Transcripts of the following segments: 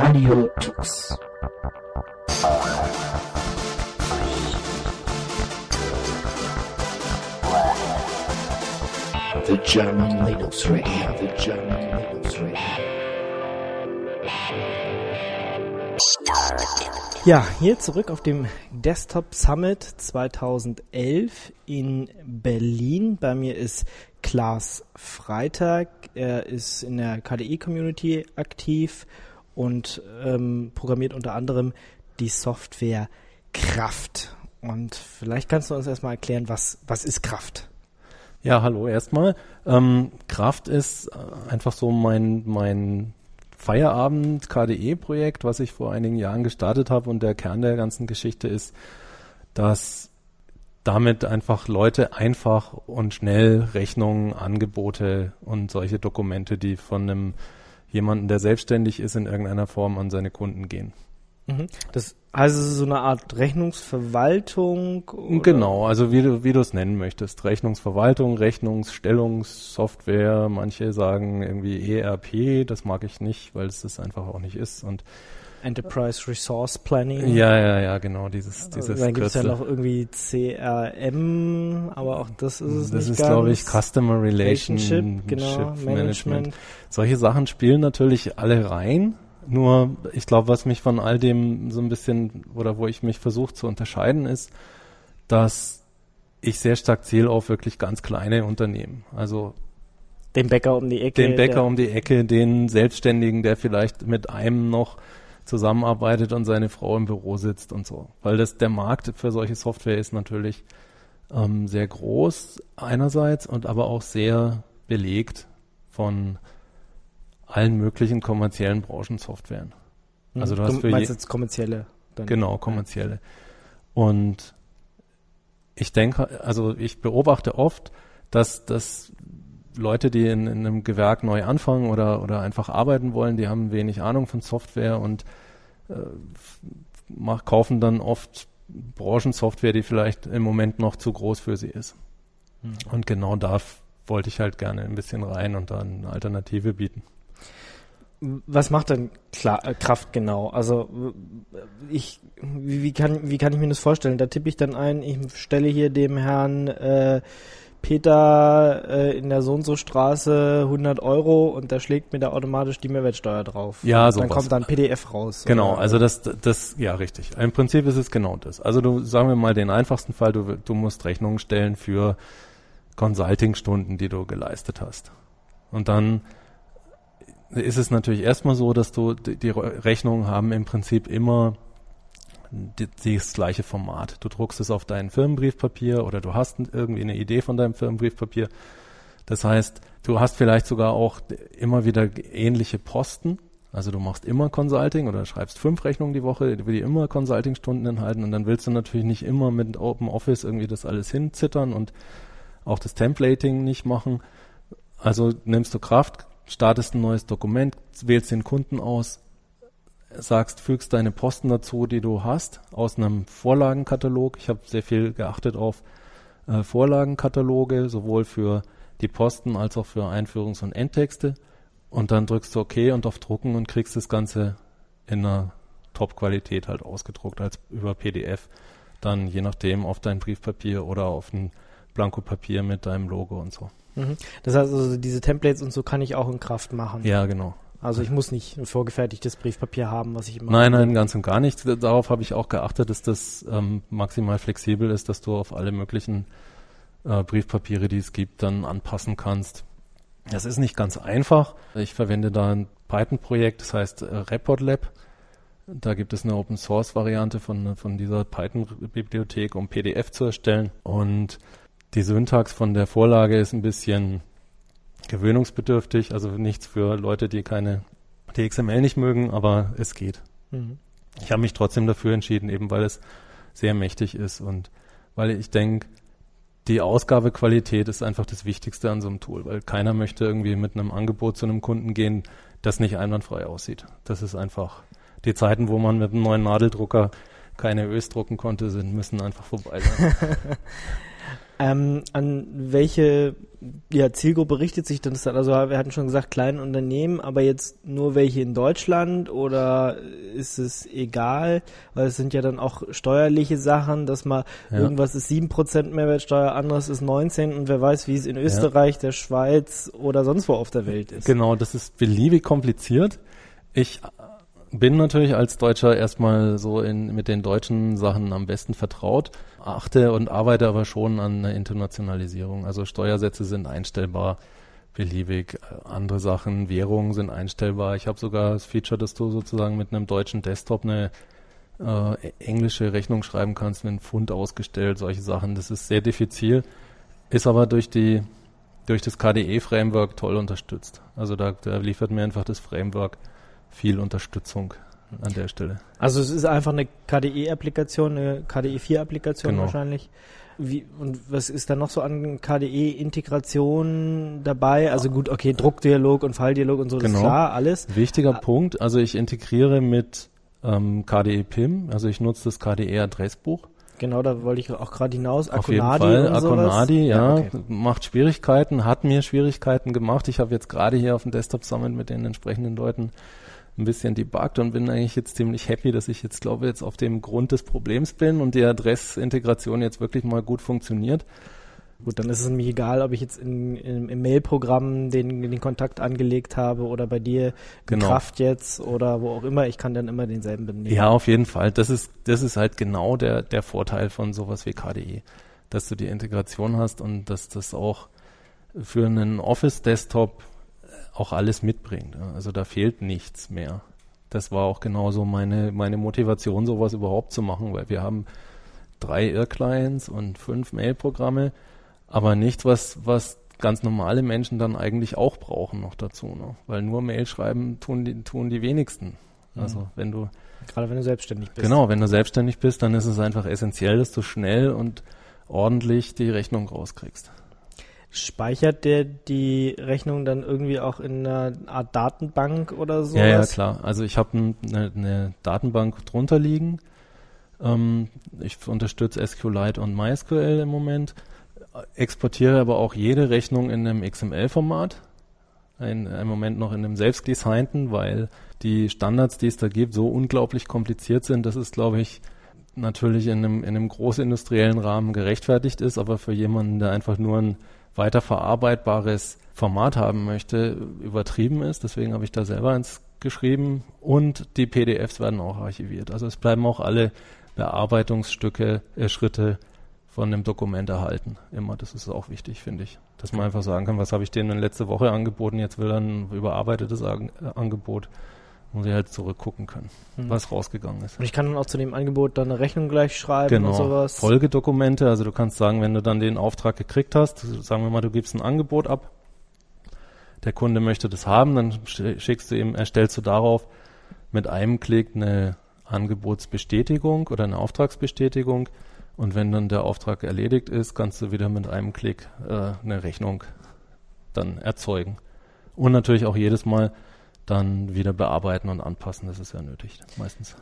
Radio Tux. The German Linux Radio, the German Linux Radio. Ja, hier zurück auf dem Desktop Summit 2011 in Berlin. Bei mir ist Klaas Freitag. Er ist in der KDE-Community aktiv und ähm, programmiert unter anderem die Software Kraft. Und vielleicht kannst du uns erstmal erklären, was, was ist Kraft? Ja, hallo erstmal. Ähm, Kraft ist äh, einfach so mein, mein Feierabend-KDE-Projekt, was ich vor einigen Jahren gestartet habe. Und der Kern der ganzen Geschichte ist, dass damit einfach Leute einfach und schnell Rechnungen, Angebote und solche Dokumente, die von einem jemanden, der selbstständig ist, in irgendeiner Form an seine Kunden gehen. Mhm. Das heißt, es ist so eine Art Rechnungsverwaltung? Oder? Genau, also wie du, wie du es nennen möchtest. Rechnungsverwaltung, Rechnungsstellungssoftware, manche sagen irgendwie ERP, das mag ich nicht, weil es das einfach auch nicht ist. Und Enterprise Resource Planning. Ja, ja, ja, genau, dieses, dieses Dann gibt es ja noch irgendwie CRM, aber auch das ist es Das nicht ist, glaube ich, Customer Relationship, genau, Management. Management. Solche Sachen spielen natürlich alle rein. Nur, ich glaube, was mich von all dem so ein bisschen, oder wo ich mich versuche zu unterscheiden, ist, dass ich sehr stark ziele auf wirklich ganz kleine Unternehmen. Also Den Bäcker um die Ecke. den Bäcker um die Ecke, den Selbstständigen, der vielleicht mit einem noch zusammenarbeitet und seine Frau im Büro sitzt und so. Weil das der Markt für solche Software ist natürlich ähm, sehr groß einerseits und aber auch sehr belegt von allen möglichen kommerziellen Branchensoftwaren. Mhm. Also du hast für meinst je- jetzt kommerzielle. Dann. Genau, kommerzielle. Und ich denke, also ich beobachte oft, dass, dass Leute, die in, in einem Gewerk neu anfangen oder, oder einfach arbeiten wollen, die haben wenig Ahnung von Software und äh, mach, kaufen dann oft Branchensoftware, die vielleicht im Moment noch zu groß für sie ist. Mhm. Und genau da wollte ich halt gerne ein bisschen rein und da eine Alternative bieten. Was macht denn Kla äh, Kraft genau? Also ich, wie, wie, kann, wie kann ich mir das vorstellen? Da tippe ich dann ein, ich stelle hier dem Herrn äh, Peter äh, in der so und so Straße 100 Euro und der schlägt mir da automatisch die Mehrwertsteuer drauf. Ja, und sowas. Dann kommt dann PDF raus. Genau, oder? also das, das, ja, richtig. Im Prinzip ist es genau das. Also du, sagen wir mal den einfachsten Fall, du, du musst Rechnungen stellen für Consulting-Stunden, die du geleistet hast. Und dann ist es natürlich erstmal so, dass du, die, Rechnungen haben im Prinzip immer das gleiche Format. Du druckst es auf dein Firmenbriefpapier oder du hast irgendwie eine Idee von deinem Firmenbriefpapier. Das heißt, du hast vielleicht sogar auch immer wieder ähnliche Posten. Also du machst immer Consulting oder schreibst fünf Rechnungen die Woche, die immer Consulting-Stunden enthalten und dann willst du natürlich nicht immer mit Open Office irgendwie das alles hinzittern und auch das Templating nicht machen. Also nimmst du Kraft, startest ein neues Dokument, wählst den Kunden aus, sagst, fügst deine Posten dazu, die du hast, aus einem Vorlagenkatalog. Ich habe sehr viel geachtet auf äh, Vorlagenkataloge, sowohl für die Posten als auch für Einführungs- und Endtexte. Und dann drückst du OK und auf Drucken und kriegst das Ganze in einer Top-Qualität halt ausgedruckt als über PDF. Dann je nachdem auf dein Briefpapier oder auf ein Blankopapier mit deinem Logo und so. Mhm. Das heißt also, diese Templates und so kann ich auch in Kraft machen. Ja, genau. Also ich muss nicht ein vorgefertigtes Briefpapier haben, was ich immer. Nein, nein, ganz und gar nicht. Darauf habe ich auch geachtet, dass das ähm, maximal flexibel ist, dass du auf alle möglichen äh, Briefpapiere, die es gibt, dann anpassen kannst. Das ist nicht ganz einfach. Ich verwende da ein Python-Projekt, das heißt äh, Report Lab. Da gibt es eine Open-Source-Variante von, von dieser Python-Bibliothek, um PDF zu erstellen. Und die Syntax von der Vorlage ist ein bisschen gewöhnungsbedürftig, also nichts für Leute, die keine DXML nicht mögen, aber es geht. Mhm. Ich habe mich trotzdem dafür entschieden, eben weil es sehr mächtig ist und weil ich denke, die Ausgabequalität ist einfach das Wichtigste an so einem Tool, weil keiner möchte irgendwie mit einem Angebot zu einem Kunden gehen, das nicht einwandfrei aussieht. Das ist einfach die Zeiten, wo man mit einem neuen Nadeldrucker keine Ös drucken konnte, sind, müssen einfach vorbei sein. Ähm, an welche ja, Zielgruppe richtet sich denn das dann? Also wir hatten schon gesagt, kleine Unternehmen, aber jetzt nur welche in Deutschland oder ist es egal? Weil es sind ja dann auch steuerliche Sachen, dass mal Ja. irgendwas ist 7% Mehrwertsteuer, anderes ist 19 und wer weiß, wie es in Österreich, der Schweiz oder sonst wo auf der Welt ist. Genau, das ist beliebig kompliziert. Ich bin natürlich als Deutscher erstmal so in, mit den deutschen Sachen am besten vertraut, achte und arbeite aber schon an einer Internationalisierung. Also Steuersätze sind einstellbar, beliebig, andere Sachen, Währungen sind einstellbar. Ich habe sogar das Feature, dass du sozusagen mit einem deutschen Desktop eine äh, englische Rechnung schreiben kannst, mit einem Pfund ausgestellt, solche Sachen. Das ist sehr diffizil, ist aber durch die durch das KDE-Framework toll unterstützt. Also da, da liefert mir einfach das Framework viel Unterstützung an der Stelle. Also es ist einfach eine KDE-Applikation, eine KDE4-Applikation Genau. wahrscheinlich. Wie, und was ist da noch so an KDE-Integration dabei? Also gut, okay, Druckdialog und Falldialog und so, das Genau. ist klar, alles. Wichtiger Ah. Punkt, also ich integriere mit ähm, KDE PIM, also ich nutze das KDE Adressbuch. Genau, da wollte ich auch gerade hinaus. Auf jeden Akonadi Fall. Akonadi, ja, okay. macht Schwierigkeiten, hat mir Schwierigkeiten gemacht. Ich habe jetzt gerade hier auf dem Desktop Summit mit den entsprechenden Leuten ein bisschen debuggt und bin eigentlich jetzt ziemlich happy, dass ich jetzt glaube jetzt auf dem Grund des Problems bin und die Adressintegration jetzt wirklich mal gut funktioniert. Gut, dann ist es nämlich egal, ob ich jetzt in, in, im Mail-Programm den, den Kontakt angelegt habe oder bei dir Genau. Kraft jetzt oder wo auch immer. Ich kann dann immer denselben benehmen. Ja, auf jeden Fall. Das ist, das ist halt genau der, der Vorteil von sowas wie KDE, dass du die Integration hast und dass das auch für einen Office-Desktop auch alles mitbringt. Also da fehlt nichts mehr. Das war auch genauso meine, meine Motivation, sowas überhaupt zu machen, weil wir haben drei Irr-Clients und fünf Mail-Programme, aber nichts, was, was ganz normale Menschen dann eigentlich auch brauchen noch dazu. Ne? Weil nur Mail schreiben tun die, tun die wenigsten. Also wenn du Gerade wenn du selbstständig bist. Genau, wenn du selbstständig bist, dann ist es einfach essentiell, dass du schnell und ordentlich die Rechnung rauskriegst. Speichert der die Rechnung dann irgendwie auch in einer Art Datenbank oder so? Ja, ja, klar. Also ich habe eine ne Datenbank drunter liegen. Ähm, ich unterstütze SQLite und MySQL im Moment, exportiere aber auch jede Rechnung in einem XML-Format. Ein, Im Moment noch in einem selbstdesignten, weil die Standards, die es da gibt, so unglaublich kompliziert sind, dass es, glaube ich, natürlich in einem, in einem großindustriellen Rahmen gerechtfertigt ist, aber für jemanden, der einfach nur ein weiterverarbeitbares Format haben möchte, übertrieben ist. Deswegen habe ich da selber eins geschrieben und die PDFs werden auch archiviert. Also es bleiben auch alle Bearbeitungsstücke, äh, Schritte von dem Dokument erhalten. Immer, das ist auch wichtig, finde ich. Dass man einfach sagen kann, was habe ich denen letzte Woche angeboten, jetzt will er ein überarbeitetes äh, Angebot. Muss ich halt zurückgucken können, Mhm. was rausgegangen ist. Und ich kann dann auch zu dem Angebot dann eine Rechnung gleich schreiben Genau. und sowas. Folgedokumente, also du kannst sagen, wenn du dann den Auftrag gekriegt hast, sagen wir mal, du gibst ein Angebot ab, der Kunde möchte das haben, dann sch- schickst du ihm, erstellst du darauf mit einem Klick eine Angebotsbestätigung oder eine Auftragsbestätigung und wenn dann der Auftrag erledigt ist, kannst du wieder mit einem Klick äh, eine Rechnung dann erzeugen. Und natürlich auch jedes Mal dann wieder bearbeiten und anpassen, das ist ja nötig meistens.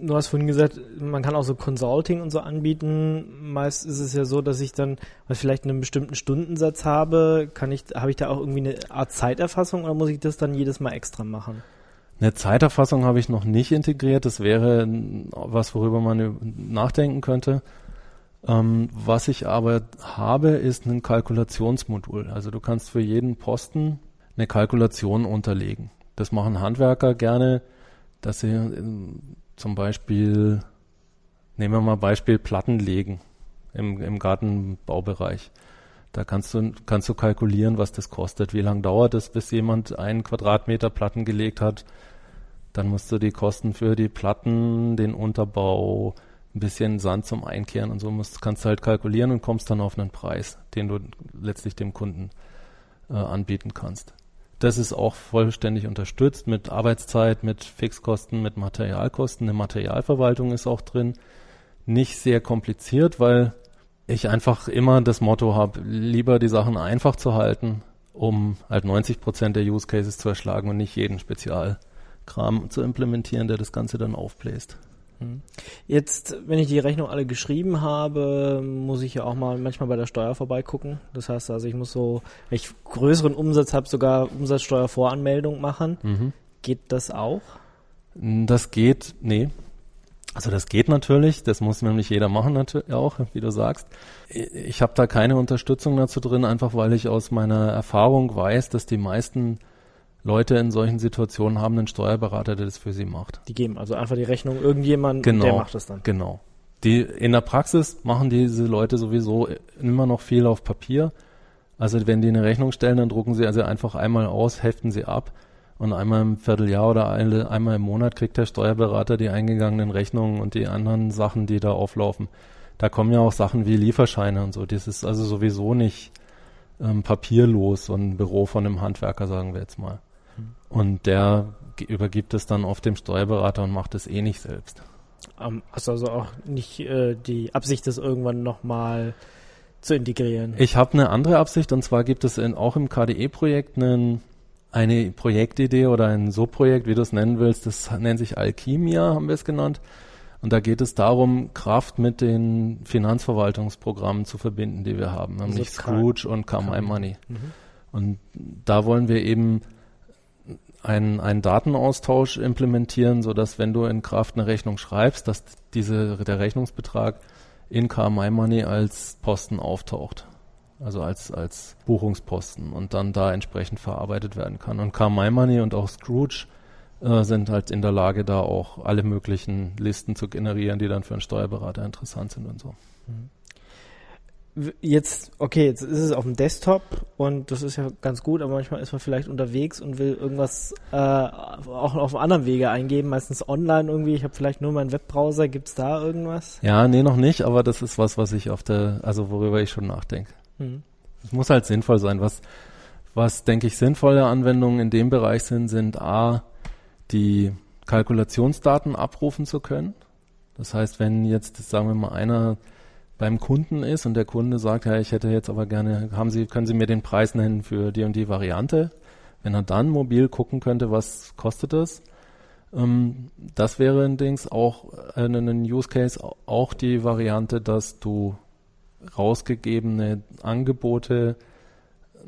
Du hast vorhin gesagt, man kann auch so Consulting und so anbieten. Meist ist es ja so, dass ich dann weil ich vielleicht einen bestimmten Stundensatz habe, kann ich, habe ich da auch irgendwie eine Art Zeiterfassung oder muss ich das dann jedes Mal extra machen? Eine Zeiterfassung habe ich noch nicht integriert. Das wäre was, worüber man nachdenken könnte. Ähm, was ich aber habe, ist ein Kalkulationsmodul. Also du kannst für jeden Posten eine Kalkulation unterlegen. Das machen Handwerker gerne, dass sie ähm, zum Beispiel, nehmen wir mal Beispiel Platten legen im, im Gartenbaubereich. Da kannst du, kannst du kalkulieren, was das kostet. Wie lange dauert es, bis jemand einen Quadratmeter Platten gelegt hat? Dann musst du die Kosten für die Platten, den Unterbau, ein bisschen Sand zum Einkehren und so musst, kannst du halt kalkulieren und kommst dann auf einen Preis, den du letztlich dem Kunden äh, anbieten kannst. Das ist auch vollständig unterstützt mit Arbeitszeit, mit Fixkosten, mit Materialkosten. Eine Materialverwaltung ist auch drin. Nicht sehr kompliziert, weil ich einfach immer das Motto habe, lieber die Sachen einfach zu halten, um halt 90 Prozent der Use Cases zu erschlagen und nicht jeden Spezialkram zu implementieren, der das Ganze dann aufbläst. Jetzt, wenn ich die Rechnung alle geschrieben habe, muss ich ja auch mal manchmal bei der Steuer vorbeigucken. Das heißt also, ich muss so, wenn ich größeren Umsatz habe, sogar Umsatzsteuervoranmeldung machen. Mhm. Geht das auch? Das geht, nee. Also das geht natürlich, das muss nämlich jeder machen natürlich auch, wie du sagst. Ich habe da keine Unterstützung dazu drin, einfach weil ich aus meiner Erfahrung weiß, dass die meisten Leute in solchen Situationen haben einen Steuerberater, der das für sie macht. Die geben also einfach die Rechnung irgendjemand, Genau. der macht das dann. Genau. Die in der Praxis machen diese Leute sowieso immer noch viel auf Papier. Also wenn die eine Rechnung stellen, dann drucken sie also einfach einmal aus, heften sie ab und einmal im Vierteljahr oder eine, einmal im Monat kriegt der Steuerberater die eingegangenen Rechnungen und die anderen Sachen, die da auflaufen. Da kommen ja auch Sachen wie Lieferscheine und so. Das ist also sowieso nicht ähm, papierlos, so ein Büro von einem Handwerker, sagen wir jetzt mal. Und der übergibt es dann oft dem Steuerberater und macht es eh nicht selbst. Ähm, Hast also auch nicht äh, die Absicht, das irgendwann nochmal zu integrieren. Ich habe eine andere Absicht und zwar gibt es in, auch im KDE-Projekt einen, eine Projektidee oder ein Subprojekt, wie du es nennen willst. Das nennt sich Alchemia, haben wir es genannt. Und da geht es darum, Kraft mit den Finanzverwaltungsprogrammen zu verbinden, die wir haben, nämlich K- Scrooge und Come My Money. Mhm. Und da wollen wir eben einen, einen Datenaustausch implementieren, so dass wenn du in Kraft eine Rechnung schreibst, dass diese, der Rechnungsbetrag in KMI Money als Posten auftaucht. Also als, als Buchungsposten und dann da entsprechend verarbeitet werden kann. Und KMI Money und auch Scrooge äh, sind halt in der Lage, da auch alle möglichen Listen zu generieren, die dann für einen Steuerberater interessant sind und so. W- Jetzt, okay, jetzt ist es auf dem Desktop und das ist ja ganz gut, aber manchmal ist man vielleicht unterwegs und will irgendwas äh, auch auf einem anderen Wege eingeben, meistens online irgendwie. Ich habe vielleicht nur meinen Webbrowser. Gibt's da irgendwas? Ja, nee, noch nicht, aber das ist was, was ich auf der, also worüber ich schon nachdenke. Hm. Es muss halt sinnvoll sein. Was, was denke ich sinnvolle Anwendungen in dem Bereich sind, sind A, die Kalkulationsdaten abrufen zu können. Das heißt, wenn jetzt, sagen wir mal, einer beim Kunden ist und der Kunde sagt, ja, ich hätte jetzt aber gerne, haben Sie, können Sie mir den Preis nennen für die und die Variante? Wenn er dann mobil gucken könnte, was kostet das? Ähm, das wäre ein Dings auch äh, ein Use Case, auch die Variante, dass du rausgegebene Angebote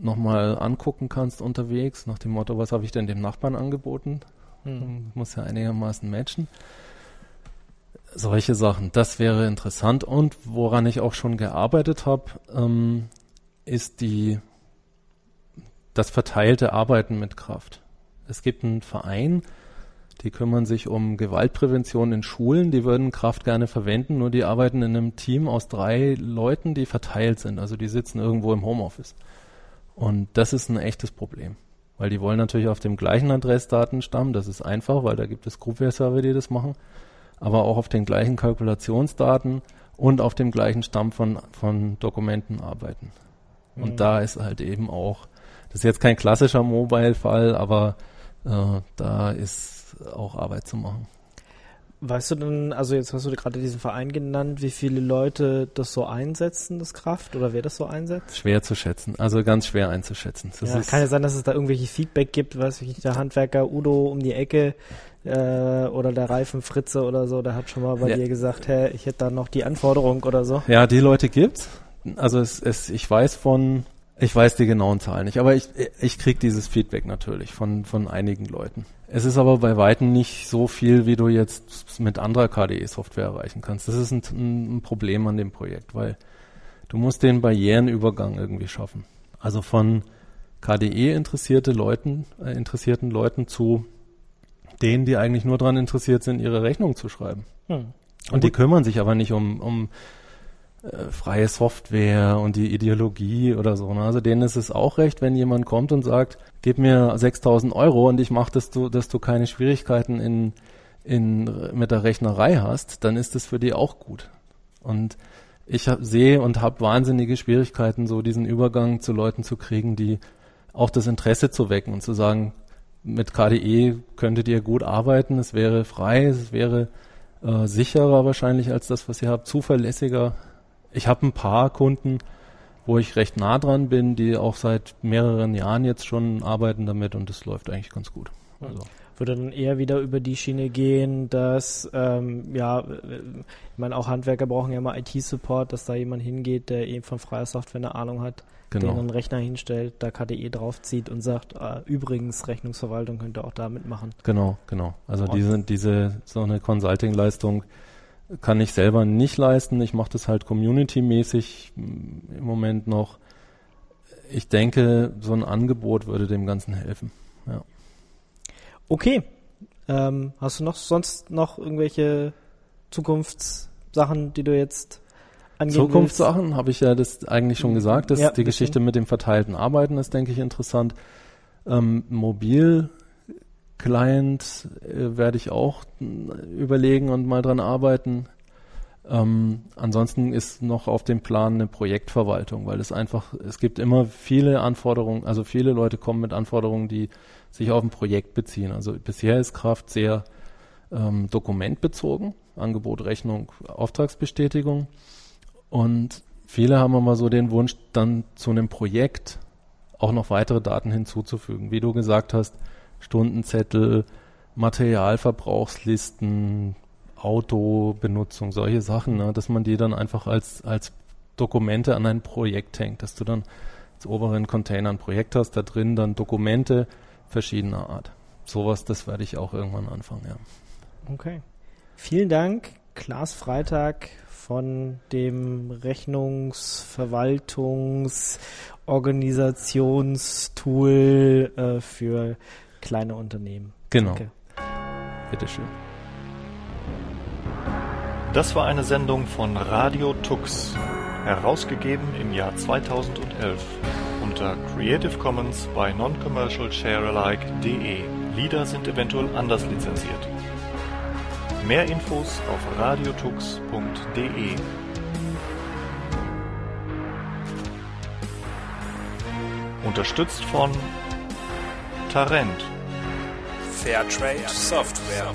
nochmal angucken kannst unterwegs, nach dem Motto, was habe ich denn dem Nachbarn angeboten? Hm. Muss ja einigermaßen matchen. Solche Sachen, das wäre interessant. Und woran ich auch schon gearbeitet habe, ähm, ist die, das verteilte Arbeiten mit Kraft. Es gibt einen Verein, die kümmern sich um Gewaltprävention in Schulen, die würden Kraft gerne verwenden, nur die arbeiten in einem Team aus drei Leuten, die verteilt sind. Also die sitzen irgendwo im Homeoffice. Und das ist ein echtes Problem. Weil die wollen natürlich auf dem gleichen Adressdatenstamm, das ist einfach, weil da gibt es Groupware-Server, die das machen, aber auch auf den gleichen Kalkulationsdaten und auf dem gleichen Stamm von, von Dokumenten arbeiten. Und Mhm. da ist halt eben auch, das ist jetzt kein klassischer Mobile-Fall, aber äh, da ist auch Arbeit zu machen. Weißt du denn, also jetzt hast du gerade diesen Verein genannt, wie viele Leute das so einsetzen, das Kraft, oder wer das so einsetzt? Schwer zu schätzen, also ganz schwer einzuschätzen. Das ja, kann ja sein, dass es da irgendwelche Feedback gibt, weiß ich nicht, der Handwerker Udo um die Ecke äh, oder der Reifen Fritze oder so, der hat schon mal bei Ja. dir gesagt, hey, ich hätte da noch die Anforderung oder so. Ja, die Leute gibt's. Also es, es, ich weiß von, ich weiß die genauen Zahlen nicht, aber ich, ich krieg dieses Feedback natürlich von, von einigen Leuten. Es ist aber bei Weitem nicht so viel, wie du jetzt mit anderer KDE-Software erreichen kannst. Das ist ein, ein Problem an dem Projekt, weil du musst den Barrierenübergang irgendwie schaffen. Also von KDE interessierte Leuten, äh, interessierten Leuten zu denen, die eigentlich nur daran interessiert sind, ihre Rechnung zu schreiben. Hm. Und die kümmern sich aber nicht um, um äh, freie Software und die Ideologie oder so. Ne? Also denen ist es auch recht, wenn jemand kommt und sagt, gib mir 6000 Euro und ich mache, dass du, dass du keine Schwierigkeiten in, in, mit der Rechnerei hast, dann ist das für die auch gut. Und ich hab, sehe und habe wahnsinnige Schwierigkeiten, so diesen Übergang zu Leuten zu kriegen, die auch das Interesse zu wecken und zu sagen, mit KDE könntet ihr gut arbeiten, es wäre frei, es wäre äh, sicherer wahrscheinlich als das, was ihr habt, zuverlässiger. Ich habe ein paar Kunden, wo ich recht nah dran bin, die auch seit mehreren Jahren jetzt schon arbeiten damit und das läuft eigentlich ganz gut. Also, würde dann eher wieder über die Schiene gehen, dass, ähm, ja, ich meine, auch Handwerker brauchen ja mal IT-Support, dass da jemand hingeht, der eben von freier Software eine Ahnung hat, Genau. den einen Rechner hinstellt, da KDE draufzieht und sagt, äh, übrigens, Rechnungsverwaltung könnt ihr auch da mitmachen. Genau, genau. Also Und- diese, diese, so eine Consulting-Leistung kann ich selber nicht leisten. Ich mache das halt community-mäßig mm, im Moment noch. Ich denke, so ein Angebot würde dem Ganzen helfen. Ja. Okay. Ähm, hast du noch sonst noch irgendwelche Zukunftssachen, die du jetzt angehen Zukunftssachen habe ich ja das eigentlich schon gesagt. Das, Ja, die. Geschichte mit dem verteilten Arbeiten ist, denke ich, interessant. Ähm, Mobil Client äh, werde ich auch mh, überlegen und mal dran arbeiten. Ähm, ansonsten ist noch auf dem Plan eine Projektverwaltung, weil es einfach, es gibt immer viele Anforderungen, also viele Leute kommen mit Anforderungen, die sich auf ein Projekt beziehen. Also bisher ist Kraft sehr ähm, dokumentbezogen, Angebot, Rechnung, Auftragsbestätigung. Und viele haben immer so den Wunsch, dann zu einem Projekt auch noch weitere Daten hinzuzufügen. Wie du gesagt hast, Stundenzettel, Materialverbrauchslisten, Autobenutzung, solche Sachen, ne, dass man die dann einfach als, als Dokumente an ein Projekt hängt, dass du dann als oberen Container ein Projekt hast, da drin dann Dokumente verschiedener Art. Sowas, das werde ich auch irgendwann anfangen, ja. Okay. Vielen Dank, Klaas Freitag von dem Rechnungsverwaltungs-Organisationstool äh, für kleine Unternehmen. Genau, Danke. bitteschön. Das war eine Sendung von Radio Tux, herausgegeben im Jahr 2011 unter Creative Commons by Non-Commercial Sharealike.de. Lieder sind eventuell anders lizenziert. Mehr Infos auf radiotux.de. Unterstützt von Tarent. Fairtrade Software.